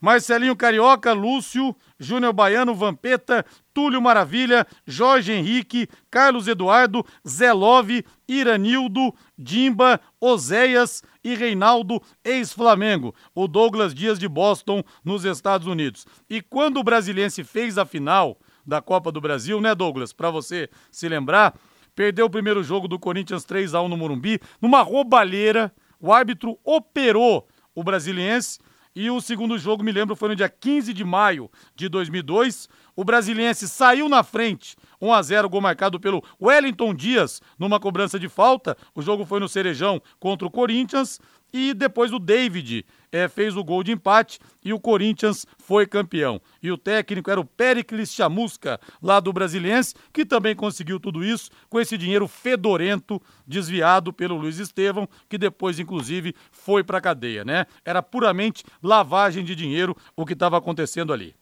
Marcelinho Carioca, Lúcio, Júnior Baiano, Vampeta, Túlio Maravilha, Jorge Henrique, Carlos Eduardo, Zé Love, Iranildo, Dimba, Oséias e Reinaldo, ex-Flamengo, o Douglas Dias de Boston, nos Estados Unidos. E quando o Brasiliense fez a final da Copa do Brasil, né, Douglas? Para você se lembrar, perdeu o primeiro jogo do Corinthians 3 a 1 no Morumbi, numa roubalheira. O árbitro operou o Brasiliense. E o segundo jogo, me lembro, foi no dia 15 de maio de 2002. O Brasiliense saiu na frente 1 a 0 gol marcado pelo Wellington Dias numa cobrança de falta. O jogo foi no Cerejão contra o Corinthians e depois o David é, fez o gol de empate e o Corinthians foi campeão. E o técnico era o Pericles Chamusca, lá do Brasiliense, que também conseguiu tudo isso com esse dinheiro fedorento desviado pelo Luiz Estevão, que depois, inclusive, foi para cadeia, né? Era puramente lavagem de dinheiro o que estava acontecendo ali.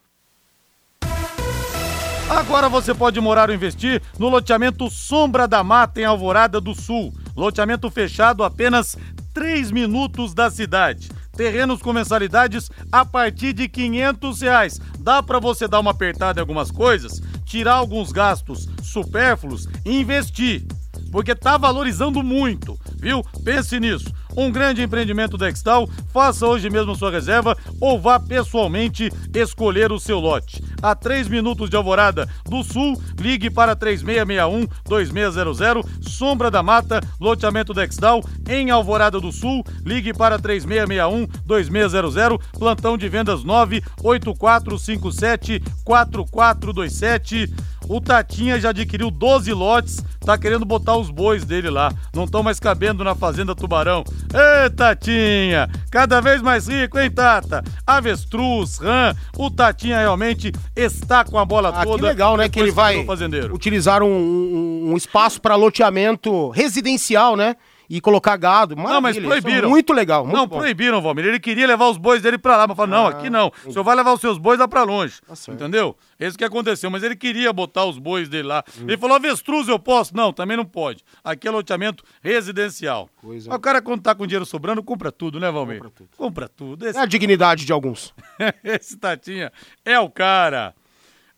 Agora você pode morar ou investir no loteamento Sombra da Mata em Alvorada do Sul. Loteamento fechado apenas 3 minutos da cidade. Terrenos com mensalidades a partir de 500 reais. Dá para você dar uma apertada em algumas coisas, tirar alguns gastos supérfluos e investir. Porque tá valorizando muito, viu? Pense nisso um grande empreendimento da Extal. Faça hoje mesmo sua reserva ou vá pessoalmente escolher o seu lote. A 3 minutos de Alvorada do Sul, ligue para 3661-2600, Sombra da Mata, loteamento da Extal, em Alvorada do Sul, ligue para 3661-2600, plantão de vendas 98457-4427. O Tatinha já adquiriu 12 lotes, tá querendo botar os bois dele lá. Não estão mais cabendo na Fazenda Tubarão. Ê, Tatinha! Cada vez mais rico, hein, Tata? Avestruz, rã, o Tatinha realmente está com a bola Ah, toda. que legal, né? Que ele vai utilizar um, um- um espaço para loteamento residencial, né? E colocar gado. Não, mas Maravilha, é proibiram. Muito legal, muito não, bom. proibiram, Valmir. Ele queria levar os bois dele pra lá, mas falou: não, aqui não. O senhor vai levar os seus bois lá pra longe. Tá entendeu? Esse que aconteceu. Mas ele queria botar os bois dele lá. Hum. Ele falou: avestruz eu posso? Não, também não pode. Aqui é loteamento residencial. Coisa- Mas o cara, quando tá com dinheiro sobrando, compra tudo, né, Valmir? Compra tudo. Compra tudo. Esse, É a dignidade de alguns. esse Tatinha é o cara.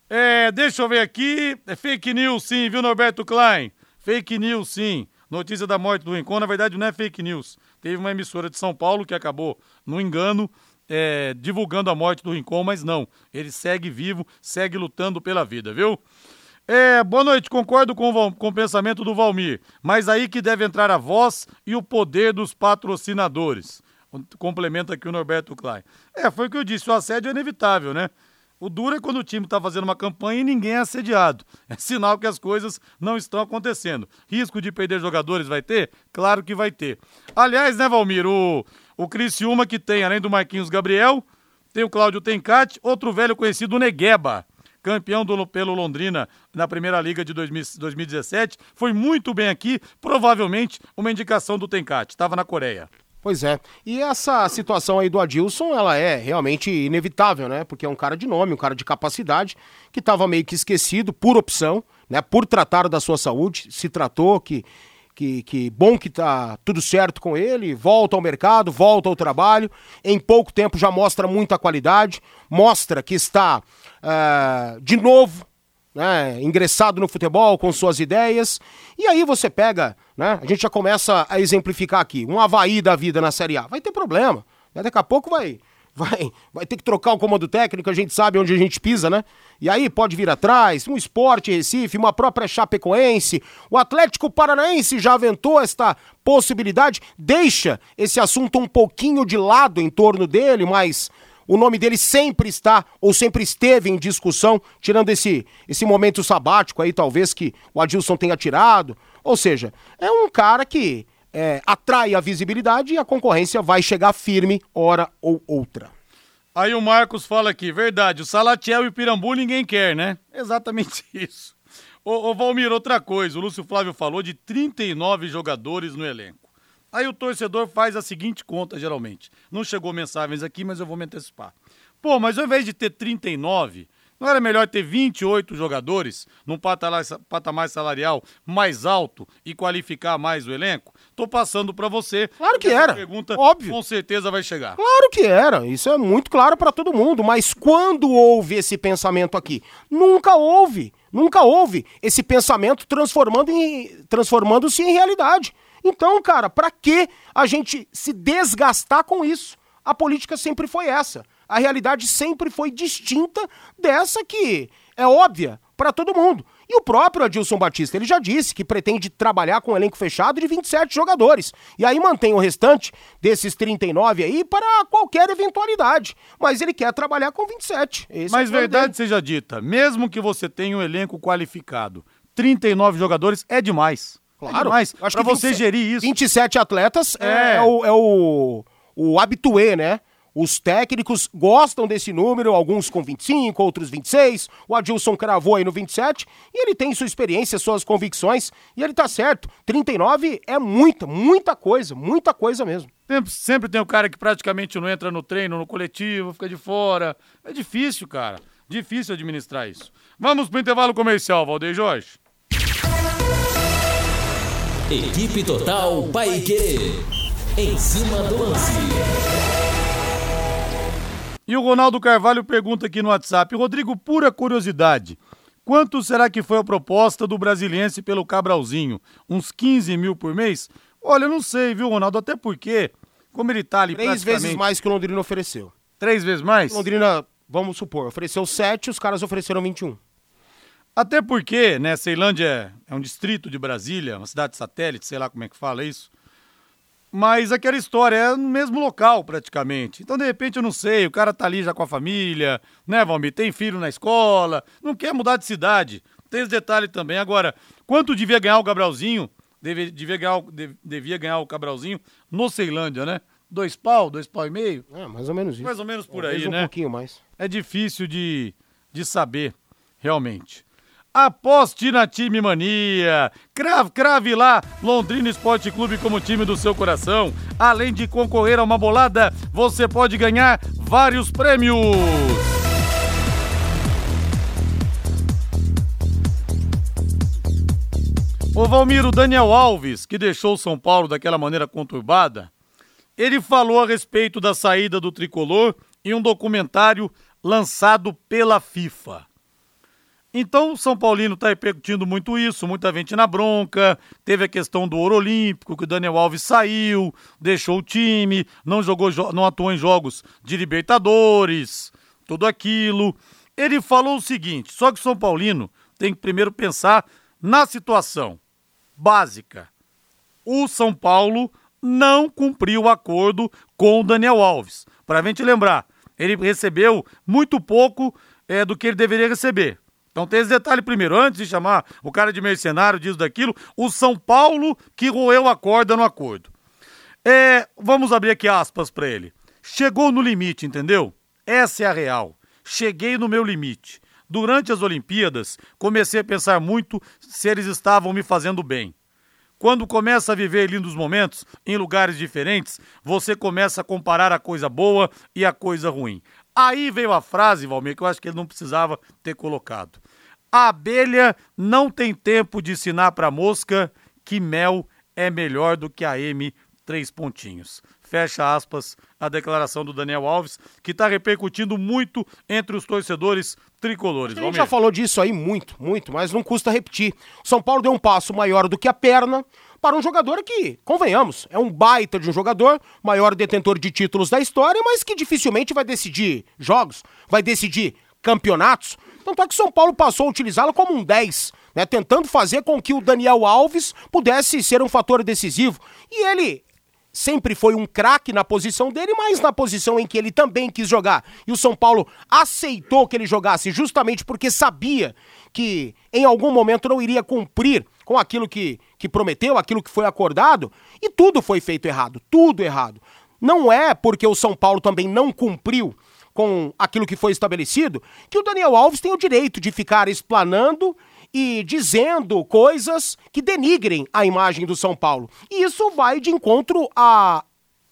É, deixa eu ver aqui. É fake news, sim, viu, Norberto Klein? Fake news, sim. Notícia da morte do Rincon, na verdade, não é fake news. Teve uma emissora de São Paulo que acabou, no engano, é, divulgando a morte do Rincon, mas não. Ele segue vivo, segue lutando pela vida, viu? É, boa noite, concordo com o, com o pensamento do Valmir, mas aí que deve entrar a voz e o poder dos patrocinadores. Complementa aqui o Norberto Klein. É, foi o que eu disse, o assédio é inevitável, né? O duro é quando o time está fazendo uma campanha e ninguém é assediado. É sinal que as coisas não estão acontecendo. Risco de perder jogadores vai ter? Claro que vai ter. Aliás, né, Valmir, o, o Criciúma que tem, além do Marquinhos Gabriel, tem o Cláudio Tencati, outro velho conhecido, o Negueba, campeão do, pelo Londrina na Primeira Liga de 2000 2017. Foi muito bem aqui, provavelmente uma indicação do Tencati. Estava na Coreia. Pois é. E essa situação aí do Adilson, ela é realmente inevitável, né? Porque é um cara de nome, um cara de capacidade, que estava meio que esquecido por opção, né? Por tratar da sua saúde, se tratou que que, que bom que tá tudo certo com ele, volta ao mercado, volta ao trabalho, em pouco tempo já mostra muita qualidade, mostra que está ah, de novo né, ingressado no futebol com suas ideias. E aí você pega, né, a gente já começa a exemplificar aqui, um Havaí da vida na Série A. Vai ter problema. né, Daqui a pouco vai, vai, vai ter que trocar o comando técnico, a gente sabe onde a gente pisa, né? E aí pode vir atrás, um esporte Recife, uma própria Chapecoense, o Atlético Paranaense já aventou esta possibilidade, deixa esse assunto um pouquinho de lado em torno dele, mas o nome dele sempre está ou sempre esteve em discussão, tirando esse, esse momento sabático aí, talvez que o Adilson tenha tirado. Ou seja, é um cara que é, atrai a visibilidade e a concorrência vai chegar firme hora ou outra. Aí o Marcos fala aqui, verdade, o Salatiel e o Pirambu ninguém quer, né? Exatamente isso. Ô, ô Valmir, outra coisa, o Lúcio Flávio falou de 39 jogadores no elenco. Aí o torcedor faz a seguinte conta, geralmente. Não chegou mensagens aqui, mas eu vou me antecipar. Pô, mas ao invés de ter 39, não era melhor ter 28 jogadores num patamar, patamar salarial mais alto e qualificar mais o elenco? Tô passando pra você. Claro que Essa era, pergunta óbvio. com certeza vai chegar. Claro que era, isso é muito claro para todo mundo, mas quando houve esse pensamento aqui? Nunca houve, nunca houve esse pensamento transformando em, transformando-se em realidade. Então, cara, para que a gente se desgastar com isso? A política sempre foi essa. A realidade sempre foi distinta dessa que é óbvia para todo mundo. E o próprio Adilson Batista, ele já disse que pretende trabalhar com um elenco fechado de 27 jogadores. E aí mantém o restante desses 39 aí para qualquer eventualidade. Mas ele quer trabalhar com 27. Esse Mas é o plano verdade dele. seja dita, mesmo que você tenha um elenco qualificado, 39 jogadores é demais. É Claro. pra que você 27 gerir isso. 27 atletas é, É. o, é o, o habitué, né? Os técnicos gostam desse número, alguns com 25, outros 26. O Adilson cravou aí no 27 e ele tem sua experiência, suas convicções e ele tá certo. 39 é muita, muita coisa, muita coisa mesmo. Sempre, sempre tem o cara que praticamente não entra no treino, no coletivo, fica de fora. É difícil, cara. Difícil administrar isso. Vamos pro intervalo comercial, Valdeir Jorge. Equipe Total Paique. Em cima do lance. E o Ronaldo Carvalho pergunta aqui no WhatsApp. Rodrigo, pura curiosidade. Quanto será que foi a proposta do Brasiliense pelo Cabralzinho? Uns 15 mil por mês? Olha, eu não sei, viu, Ronaldo? Até porque, como ele tá ali Três praticamente... vezes mais que o Londrina ofereceu. Três vezes mais? Londrina, vamos supor, ofereceu 7, os caras ofereceram 21. Até porque, né, Ceilândia é, é um distrito de Brasília, uma cidade satélite, sei lá como é que fala isso. Mas aquela história é no mesmo local, praticamente. Então, de repente, eu não sei, o cara tá ali já com a família, né, Valmir? Tem filho na escola, não quer mudar de cidade. Tem esse detalhe também. Agora, quanto devia ganhar o Gabrielzinho? Deve, devia, ganhar, devia ganhar o Cabralzinho no Ceilândia, né? Dois pau, dois pau e meio? É, mais ou menos isso. Mais ou menos por Talvez aí, um né? pouquinho mais. é difícil de, de saber, realmente. Aposte na Time Mania. Crave, crave lá Londrina Esporte Clube como time do seu coração. Além de concorrer a uma bolada, você pode ganhar vários prêmios. O Valmiro Daniel Alves, que deixou São Paulo daquela maneira conturbada, ele falou a respeito da saída do tricolor em um documentário lançado pela FIFA. Então, o São Paulino está repercutindo muito isso, muita gente na bronca. Teve a questão do ouro olímpico, que o Daniel Alves saiu, deixou o time, não jogou, jo- não atuou em jogos de Libertadores, tudo aquilo. Ele falou o seguinte: só que o São Paulino tem que primeiro pensar na situação básica o São Paulo não cumpriu o acordo com o Daniel Alves. Para a gente lembrar, ele recebeu muito pouco eh, do que ele deveria receber. Então tem esse detalhe primeiro, antes de chamar o cara de mercenário, disso, daquilo, o São Paulo que roeu a corda no acordo. É, vamos abrir aqui aspas para ele. Chegou no limite, entendeu? Essa é a real. Cheguei no meu limite. Durante as Olimpíadas, comecei a pensar muito se eles estavam me fazendo bem. Quando começa a viver lindos momentos em lugares diferentes, você começa a comparar a coisa boa e a coisa ruim. Aí veio a frase, Valmir, que eu acho que ele não precisava ter colocado. A abelha não tem tempo de ensinar para a mosca que mel é melhor do que a M três pontinhos. Fecha aspas a declaração do Daniel Alves, que está repercutindo muito entre os torcedores tricolores. A gente já falou disso aí muito, muito, mas não custa repetir. São Paulo deu um passo maior do que a perna para um jogador que, convenhamos, é um baita de um jogador, maior detentor de títulos da história, mas que dificilmente vai decidir jogos, vai decidir campeonatos. Tanto é que São Paulo passou a utilizá-lo como um 10, né, tentando fazer com que o Daniel Alves pudesse ser um fator decisivo. E ele sempre foi um craque na posição dele, mas na posição em que ele também quis jogar. E o São Paulo aceitou que ele jogasse justamente porque sabia que em algum momento não iria cumprir com aquilo que, que prometeu, aquilo que foi acordado, e tudo foi feito errado, tudo errado. Não é porque o São Paulo também não cumpriu com aquilo que foi estabelecido que o Daniel Alves tem o direito de ficar explanando e dizendo coisas que denigrem a imagem do São Paulo. E isso vai de encontro a,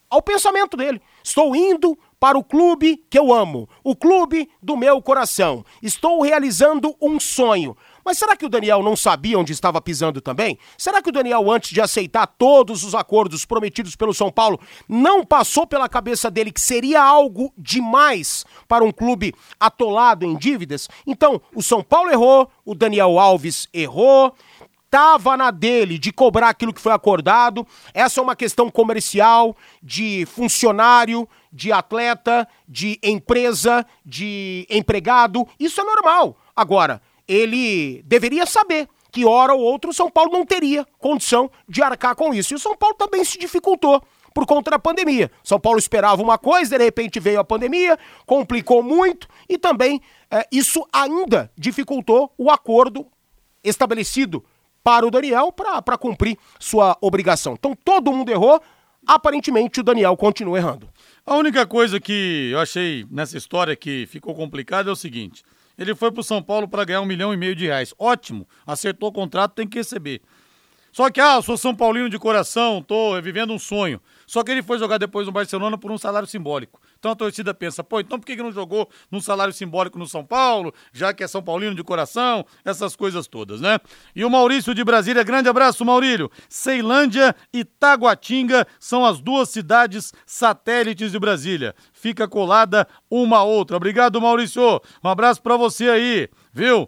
ao pensamento dele. Estou indo para o clube que eu amo, o clube do meu coração. Estou realizando um sonho. Mas será que o Daniel não sabia onde estava pisando também? Será que o Daniel, antes de aceitar todos os acordos prometidos pelo São Paulo, não passou pela cabeça dele que seria algo demais para um clube atolado em dívidas? Então, o São Paulo errou, o Daniel Alves errou, Tava na dele de cobrar aquilo que foi acordado. Essa é uma questão comercial, de funcionário, de atleta, de empresa, de empregado. Isso é normal. Agora, ele deveria saber que hora ou outra o São Paulo não teria condição de arcar com isso. E o São Paulo também se dificultou por conta da pandemia. São Paulo esperava uma coisa, de repente veio a pandemia, complicou muito e também é, isso ainda dificultou o acordo estabelecido para o Daniel para cumprir sua obrigação. Então todo mundo errou, aparentemente o Daniel continua errando. A única coisa que eu achei nessa história que ficou complicada é o seguinte: ele foi para o São Paulo para ganhar um milhão e meio de reais. Ótimo, acertou o contrato, tem que receber. Só que, ah, sou São Paulino de coração, tô vivendo um sonho. Só que ele foi jogar depois no Barcelona por um salário simbólico. Então a torcida pensa, pô, então por que, que não jogou num salário simbólico no São Paulo, já que é São Paulino de coração, essas coisas todas, né? E o Maurício de Brasília, grande abraço, Maurílio. Ceilândia e Taguatinga são as duas cidades satélites de Brasília. Fica colada uma a outra. Obrigado, Maurício. Um abraço para você aí, viu?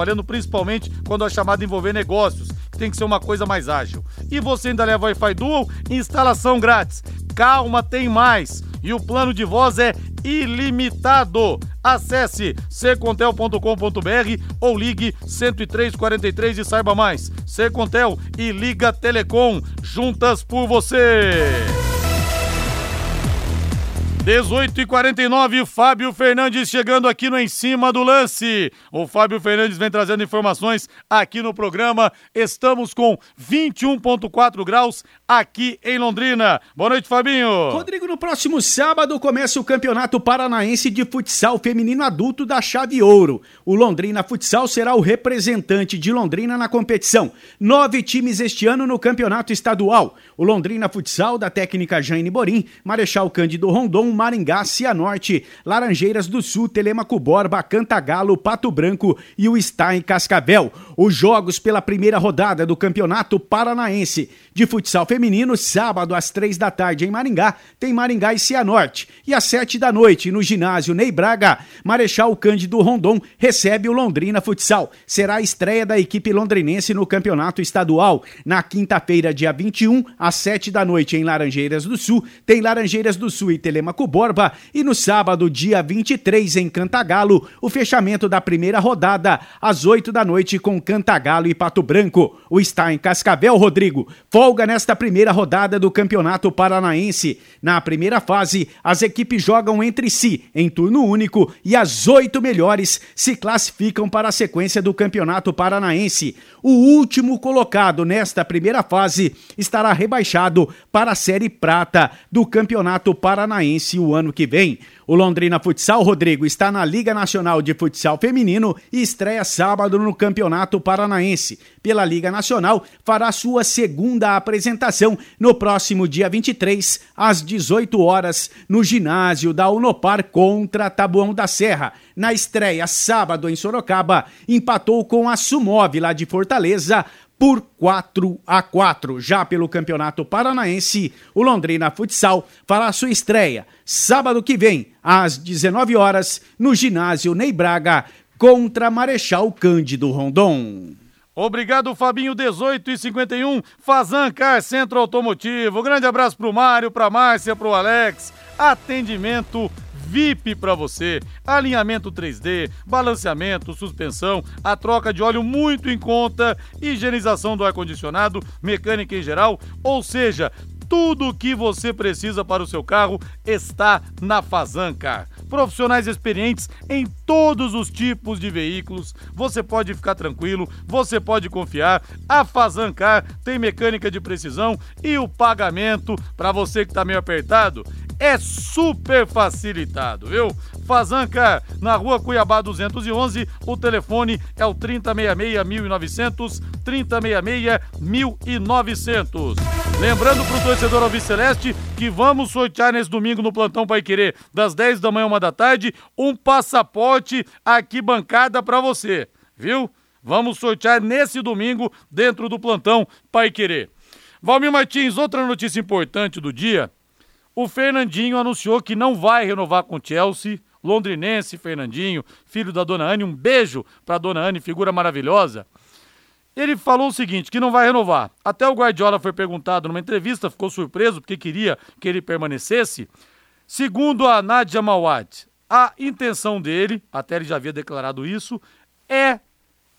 principalmente quando a chamada envolver negócios, que tem que ser uma coisa mais ágil. E você ainda leva Wi-Fi Dual, instalação grátis. Calma, tem mais. E o plano de voz é ilimitado. Acesse secontel.com.br ou ligue 10343 e saiba mais. Secontel e Liga Telecom, juntas por você. 18 e 49 Fábio Fernandes chegando aqui no Em Cima do Lance. O Fábio Fernandes vem trazendo informações aqui no programa. Estamos com 21,4 graus aqui em Londrina. Boa noite, Fabinho. Rodrigo, no próximo sábado começa o Campeonato Paranaense de Futsal Feminino Adulto da Chave Ouro. O Londrina Futsal será o representante de Londrina na competição. Nove times este ano no Campeonato Estadual. O Londrina Futsal, da técnica Jane Borim, Marechal Cândido Rondon, Maringá, Cianorte, Laranjeiras do Sul, Telemaco Borba, Cantagalo, Pato Branco e o Stein Cascavel. Os jogos pela primeira rodada do Campeonato Paranaense de Futsal Feminino, sábado às três da tarde em Maringá, tem Maringá e Cianorte. E às sete da noite, no ginásio Ney Braga, Marechal Cândido Rondon recebe o Londrina Futsal. Será a estreia da equipe londrinense no Campeonato Estadual. Na quinta-feira, dia 21, às sete da noite em Laranjeiras do Sul, tem Laranjeiras do Sul e Telemaco Borba. E no sábado, dia 23, em Cantagalo, o fechamento da primeira rodada, às 8 da noite, com Cantagalo e Pato Branco. O está em Cascavel, Rodrigo. Folga nesta primeira rodada do Campeonato Paranaense. Na primeira fase, as equipes jogam entre si, em turno único, e as oito melhores se classificam para a sequência do Campeonato Paranaense. O último colocado nesta primeira fase estará rebaixado para a Série Prata do Campeonato Paranaense o ano que vem. O Londrina Futsal, Rodrigo, está na Liga Nacional de Futsal Feminino e estreia sábado no Campeonato Paranaense. Pela Liga Nacional, fará sua segunda apresentação no próximo dia 23, às 18 horas, no ginásio da Unopar contra Tabuão da Serra. Na estreia, sábado, em Sorocaba, empatou com a Sumov lá de Fortaleza por 4 a 4. Já pelo Campeonato Paranaense, o Londrina Futsal fará sua estreia sábado que vem, às 19 horas, no ginásio Ney Braga, contra Marechal Cândido Rondon. Obrigado, Fabinho, 18 e 51 Fazan Car Centro Automotivo. Grande abraço pro Mário, pra Márcia, pro Alex. Atendimento VIP para você. Alinhamento 3D, balanceamento, suspensão, a troca de óleo muito em conta, higienização do ar-condicionado, mecânica em geral, ou seja, tudo o que você precisa para o seu carro está na Fazancar. Profissionais experientes em todos os tipos de veículos. Você pode ficar tranquilo, você pode confiar. A Fazancar tem mecânica de precisão e o pagamento para você que está meio apertado é super facilitado, viu? Fazanca, na rua Cuiabá 211, o telefone é o 3066-1900, 3066-1900. Lembrando pro torcedor Alves Celeste que vamos sortear nesse domingo no Plantão Pai Querer, das 10 da manhã, uma da tarde, um passaporte aqui bancada para você, viu? Vamos sortear nesse domingo dentro do plantão Pai Querer. Valmir Martins, outra notícia importante do dia. O Fernandinho anunciou que não vai renovar com o Chelsea. Londrinense, Fernandinho, filho da dona Anne. Um beijo pra dona Anne, figura maravilhosa. Ele falou o seguinte, que não vai renovar. Até o Guardiola foi perguntado numa entrevista, ficou surpreso porque queria que ele permanecesse. Segundo a Nadia Mawad, a intenção dele, até ele já havia declarado isso, é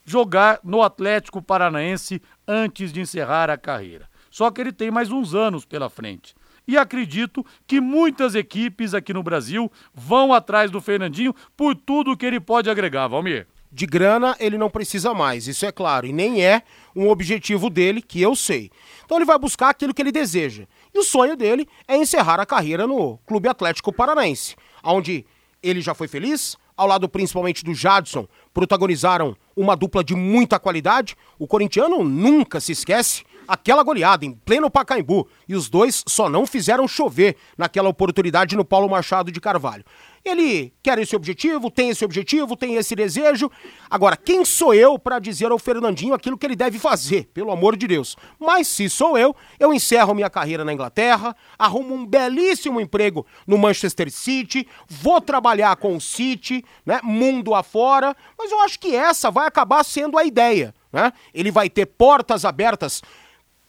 jogar no Atlético Paranaense antes de encerrar a carreira. Só que ele tem mais uns anos pela frente. E acredito que muitas equipes aqui no Brasil vão atrás do Fernandinho por tudo que ele pode agregar, Valmir. De grana ele não precisa mais, isso é claro, e nem é um objetivo dele, que eu sei. Então ele vai buscar aquilo que ele deseja. E o sonho dele é encerrar a carreira no Clube Atlético Paranaense, onde ele já foi feliz, ao lado principalmente do Jadson, protagonizaram uma dupla de muita qualidade. O corintiano nunca se esquece aquela goleada em pleno Pacaembu e os dois só não fizeram chover naquela oportunidade no Paulo Machado de Carvalho. Ele quer esse objetivo, tem esse objetivo, tem esse desejo. Agora, quem sou eu para dizer ao Fernandinho aquilo que ele deve fazer, pelo amor de Deus? Mas se sou eu, eu encerro minha carreira na Inglaterra, arrumo um belíssimo emprego no Manchester City, vou trabalhar com o City, né, mundo afora, mas eu acho que essa vai acabar sendo a ideia, né? Ele vai ter portas abertas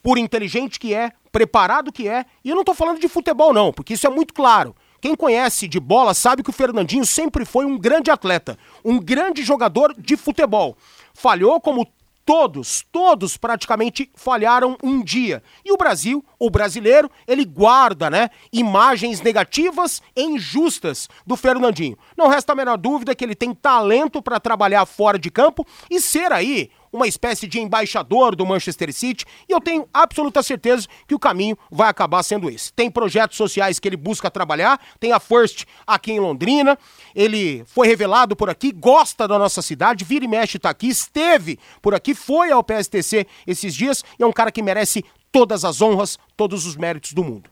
por inteligente que é, preparado que é, e eu não tô falando de futebol não, porque isso é muito claro. Quem conhece de bola sabe que o Fernandinho sempre foi um grande atleta, um grande jogador de futebol. Falhou como todos, todos praticamente falharam um dia. E o Brasil, o brasileiro, ele guarda, né, imagens negativas e injustas do Fernandinho. Não resta a menor dúvida que ele tem talento para trabalhar fora de campo e ser aí uma espécie de embaixador do Manchester City, e eu tenho absoluta certeza que o caminho vai acabar sendo esse. Tem projetos sociais que ele busca trabalhar, tem a First aqui em Londrina, ele foi revelado por aqui, gosta da nossa cidade, vira e mexe tá aqui, esteve por aqui, foi ao PSTC esses dias, e é um cara que merece todas as honras, todos os méritos do mundo.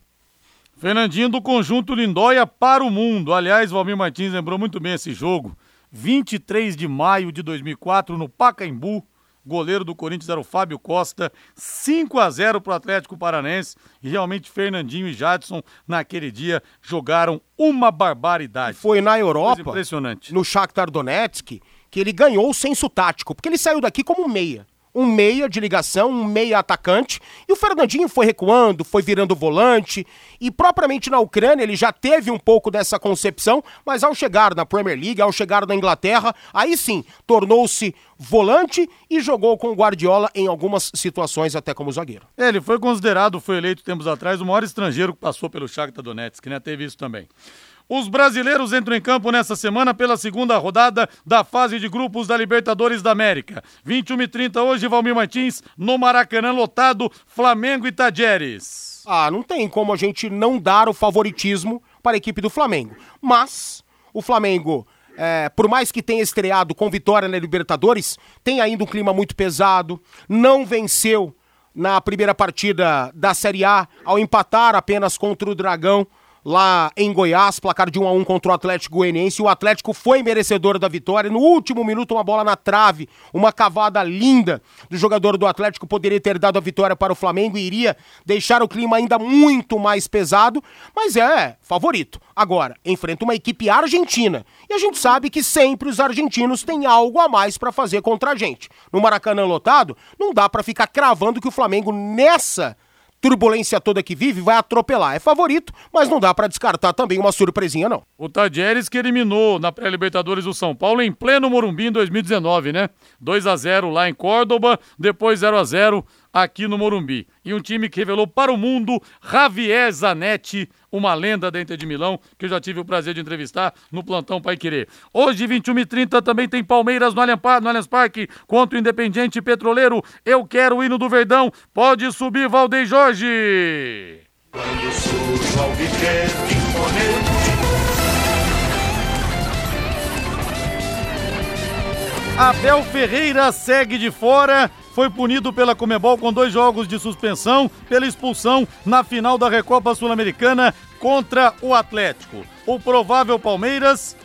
Fernandinho do Conjunto Lindóia para o mundo. Aliás, Valmir Martins lembrou muito bem esse jogo. 23 de maio de 2004, no Pacaembu, goleiro do Corinthians era o Fábio Costa, 5 a 0 para o Atlético Paranense. E realmente Fernandinho e Jadson naquele dia jogaram uma barbaridade. Foi na Europa, impressionante. no Shakhtar Donetsk, que ele ganhou o senso tático, porque ele saiu daqui como meia um meia de ligação, um meia atacante, e o Fernandinho foi recuando, foi virando volante, e propriamente na Ucrânia ele já teve um pouco dessa concepção, mas ao chegar na Premier League, ao chegar na Inglaterra, aí sim, tornou-se volante e jogou com o Guardiola em algumas situações até como zagueiro. É, ele foi considerado, foi eleito tempos atrás, o maior estrangeiro que passou pelo Shakhtar Donetsk, né? Teve isso também. Os brasileiros entram em campo nessa semana pela segunda rodada da fase de grupos da Libertadores da América. 21 e 30 hoje, Valmir Martins, no Maracanã lotado, Flamengo e Tajeres. Ah, não tem como a gente não dar o favoritismo para a equipe do Flamengo. Mas o Flamengo é, por mais que tenha estreado com vitória na Libertadores, tem ainda um clima muito pesado, não venceu na primeira partida da Série A ao empatar apenas contra o Dragão lá em Goiás, placar de 1 a 1 contra o Atlético Goianiense. O Atlético foi merecedor da vitória. No último minuto, uma bola na trave, uma cavada linda do jogador do Atlético poderia ter dado a vitória para o Flamengo e iria deixar o clima ainda muito mais pesado, mas é favorito. Agora, enfrenta uma equipe argentina. E a gente sabe que sempre os argentinos têm algo a mais para fazer contra a gente. No Maracanã lotado, não dá para ficar cravando que o Flamengo nessa turbulência toda que vive, vai atropelar. É favorito, mas não dá para descartar também uma surpresinha, não. O Tadieres que eliminou na pré-Libertadores o São Paulo em pleno Morumbi em 2019, né? 2 a 0 lá em Córdoba, depois 0 a 0 aqui no Morumbi. E um time que revelou para o mundo Javier Zanetti, uma lenda dentro de Milão, que eu já tive o prazer de entrevistar no Plantão Pai Querer. Hoje, 21h30, também tem Palmeiras no Allianz Parque contra o Independiente Petroleiro. Eu quero o hino do Verdão. Pode subir, Valdeir Jorge! Quando surge viver imponente. Abel Ferreira segue de fora foi punido pela Comebol com dois jogos de suspensão pela expulsão na final da Recopa Sul-Americana contra o Atlético. O provável Palmeiras,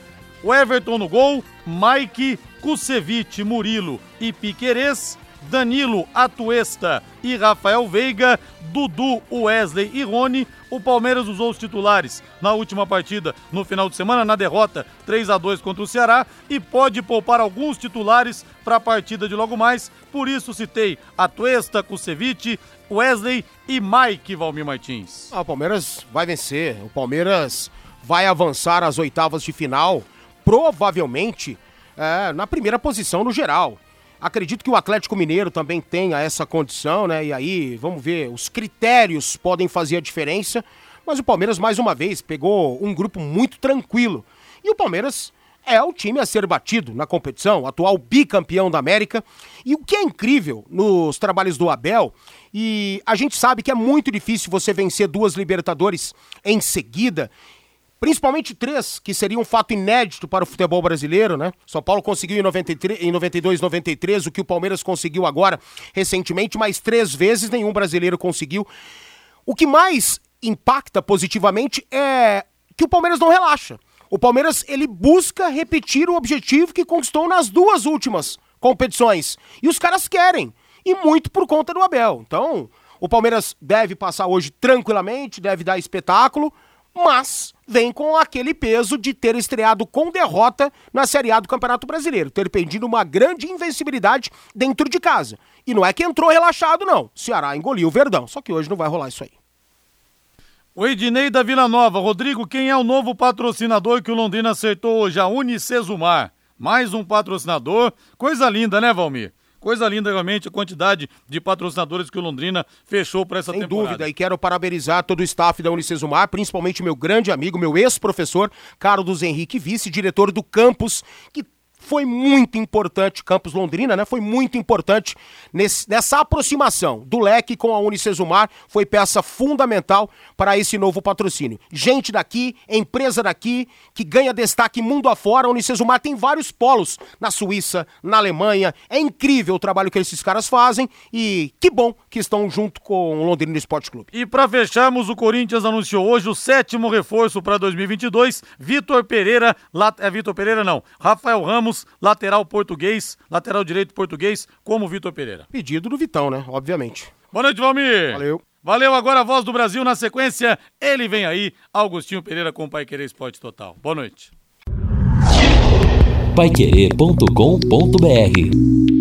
O Everton no gol, Mike, Kusevich, Murilo e Piquerez, Danilo, Atuesta e Rafael Veiga, Dudu, Wesley e Rony. O Palmeiras usou os titulares na última partida no final de semana, na derrota 3 a 2 contra o Ceará, e pode poupar alguns titulares para a partida de logo mais. Por isso citei Atuesta, Kusevich, Wesley e Mike Valmir Martins. Ah, o Palmeiras vai vencer. O Palmeiras vai avançar às oitavas de final, provavelmente é, na primeira posição no geral. Acredito que o Atlético Mineiro também tenha essa condição, né? E aí, vamos ver, os critérios podem fazer a diferença. Mas o Palmeiras, mais uma vez, pegou um grupo muito tranquilo. E o Palmeiras é o time a ser batido na competição, atual bicampeão da América. E o que é incrível nos trabalhos do Abel, e a gente sabe que é muito difícil você vencer duas Libertadores em seguida, principalmente três, que seria um fato inédito para o futebol brasileiro, né? São Paulo conseguiu em, 93, em 92, 93, o que o Palmeiras conseguiu agora recentemente, mas três vezes nenhum brasileiro conseguiu. O que mais impacta positivamente é que o Palmeiras não relaxa. O Palmeiras ele busca repetir o objetivo que conquistou nas duas últimas competições. E os caras querem. E muito por conta do Abel. Então, o Palmeiras deve passar hoje tranquilamente, deve dar espetáculo, mas vem com aquele peso de ter estreado com derrota na Série A do Campeonato Brasileiro, ter perdido uma grande invencibilidade dentro de casa. E não é que entrou relaxado, não. Ceará engoliu o Verdão, só que hoje não vai rolar isso aí. O Ednei da Vila Nova. Rodrigo, quem é o novo patrocinador que o Londrina acertou hoje? A Unicesumar. Mais um patrocinador. Coisa linda, né, Valmir? Coisa linda realmente a quantidade de patrocinadores que o Londrina fechou para essa Sem temporada. dúvida, e quero parabenizar todo o staff da Unicesumar, principalmente meu grande amigo, meu ex-professor, Carlos Henrique Vice, diretor do campus, que foi muito importante, Campos Londrina, né? Foi muito importante nesse, nessa aproximação do leque com a Unicesumar, foi peça fundamental para esse novo patrocínio. Gente daqui, empresa daqui, que ganha destaque mundo afora. A Unicesumar tem vários polos na Suíça, na Alemanha. É incrível o trabalho que esses caras fazem e que bom que estão junto com o Londrina Esporte Clube. E para fecharmos, o Corinthians anunciou hoje o sétimo reforço para 2022. Vitor Pereira, lat... é Vitor Pereira não, Rafael Ramos, lateral português, lateral direito português, como Vitor Pereira. Pedido do Vitão, né? Obviamente. Boa noite, Valmir. Valeu. Valeu agora a voz do Brasil na sequência. Ele vem aí, Augustinho Pereira com o Pai Querer Esporte Total. Boa noite. Paiquerê.com.br